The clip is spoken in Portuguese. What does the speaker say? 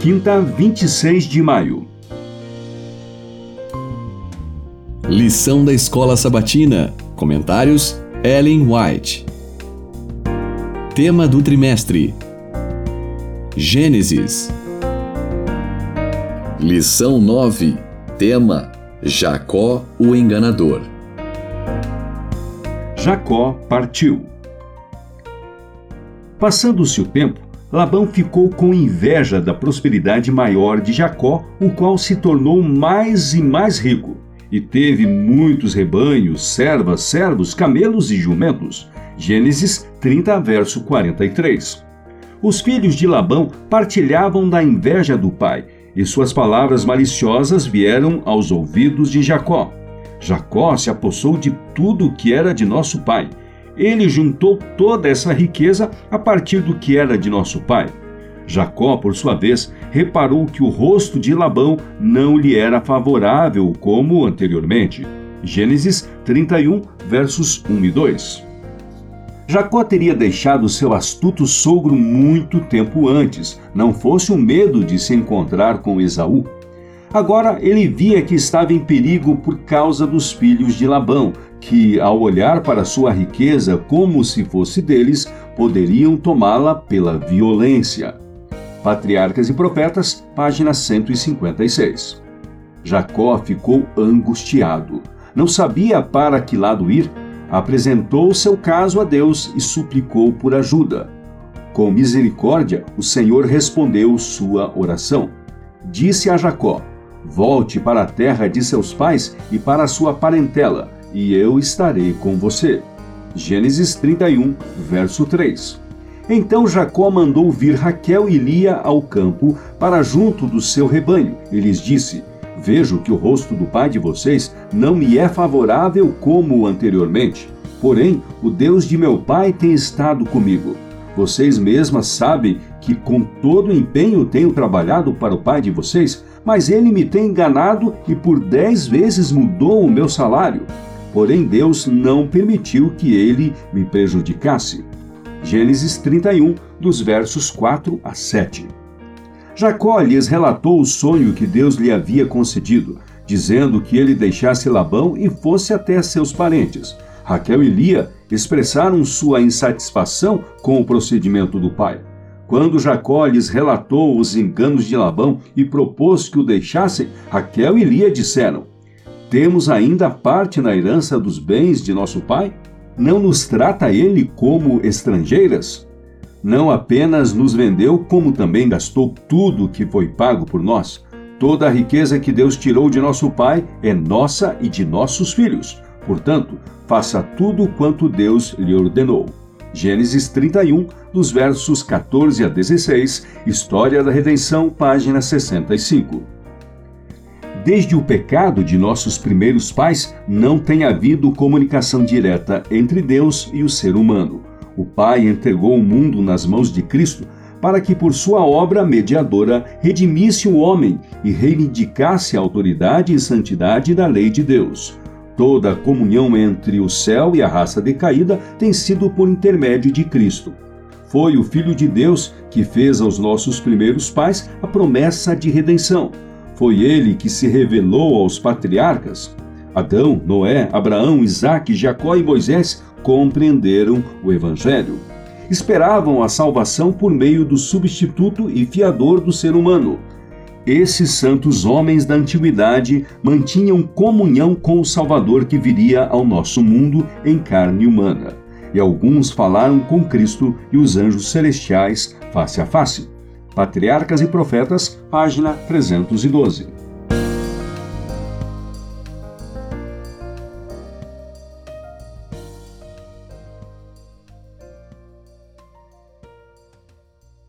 quinta, 26 de maio. Lição da Escola Sabatina. Comentários: Ellen White. Tema do trimestre: Gênesis. Lição 9. Tema: Jacó, o enganador. Jacó partiu. Passando-se o tempo, Labão ficou com inveja da prosperidade maior de Jacó, o qual se tornou mais e mais rico, e teve muitos rebanhos, servas, servos, camelos e jumentos. Gênesis 30, verso 43. Os filhos de Labão partilhavam da inveja do pai, e suas palavras maliciosas vieram aos ouvidos de Jacó. Jacó se apossou de tudo o que era de nosso pai ele juntou toda essa riqueza a partir do que era de nosso pai. Jacó, por sua vez, reparou que o rosto de Labão não lhe era favorável como anteriormente. Gênesis 31, versos 1 e 2. Jacó teria deixado seu astuto sogro muito tempo antes, não fosse o medo de se encontrar com Esaú. Agora ele via que estava em perigo por causa dos filhos de Labão, que, ao olhar para sua riqueza como se fosse deles, poderiam tomá-la pela violência. Patriarcas e Profetas, página 156. Jacó ficou angustiado. Não sabia para que lado ir. Apresentou seu caso a Deus e suplicou por ajuda. Com misericórdia, o Senhor respondeu sua oração. Disse a Jacó: Volte para a terra de seus pais e para a sua parentela e eu estarei com você. Gênesis 31, verso 3. Então Jacó mandou vir Raquel e Lia ao campo para junto do seu rebanho e lhes disse: Vejo que o rosto do pai de vocês não me é favorável como anteriormente. Porém, o Deus de meu pai tem estado comigo. Vocês mesmas sabem que com todo empenho tenho trabalhado para o pai de vocês, mas ele me tem enganado e por dez vezes mudou o meu salário. Porém, Deus não permitiu que ele me prejudicasse. Gênesis 31, dos versos 4 a 7. Jacó lhes relatou o sonho que Deus lhe havia concedido, dizendo que ele deixasse Labão e fosse até seus parentes. Raquel e Lia expressaram sua insatisfação com o procedimento do pai. Quando Jacó lhes relatou os enganos de Labão e propôs que o deixassem, Raquel e Lia disseram: temos ainda parte na herança dos bens de nosso pai? Não nos trata ele como estrangeiras? Não apenas nos vendeu, como também gastou tudo que foi pago por nós. Toda a riqueza que Deus tirou de nosso pai é nossa e de nossos filhos. Portanto, faça tudo quanto Deus lhe ordenou. Gênesis 31, dos versos 14 a 16, História da Redenção, página 65. Desde o pecado de nossos primeiros pais, não tem havido comunicação direta entre Deus e o ser humano. O Pai entregou o mundo nas mãos de Cristo para que, por sua obra mediadora, redimisse o homem e reivindicasse a autoridade e santidade da lei de Deus. Toda a comunhão entre o céu e a raça decaída tem sido por intermédio de Cristo. Foi o Filho de Deus que fez aos nossos primeiros pais a promessa de redenção foi ele que se revelou aos patriarcas. Adão, Noé, Abraão, Isaque, Jacó e Moisés compreenderam o Evangelho. Esperavam a salvação por meio do substituto e fiador do ser humano. Esses santos homens da antiguidade mantinham comunhão com o Salvador que viria ao nosso mundo em carne humana. E alguns falaram com Cristo e os anjos celestiais face a face. Patriarcas e Profetas, página 312.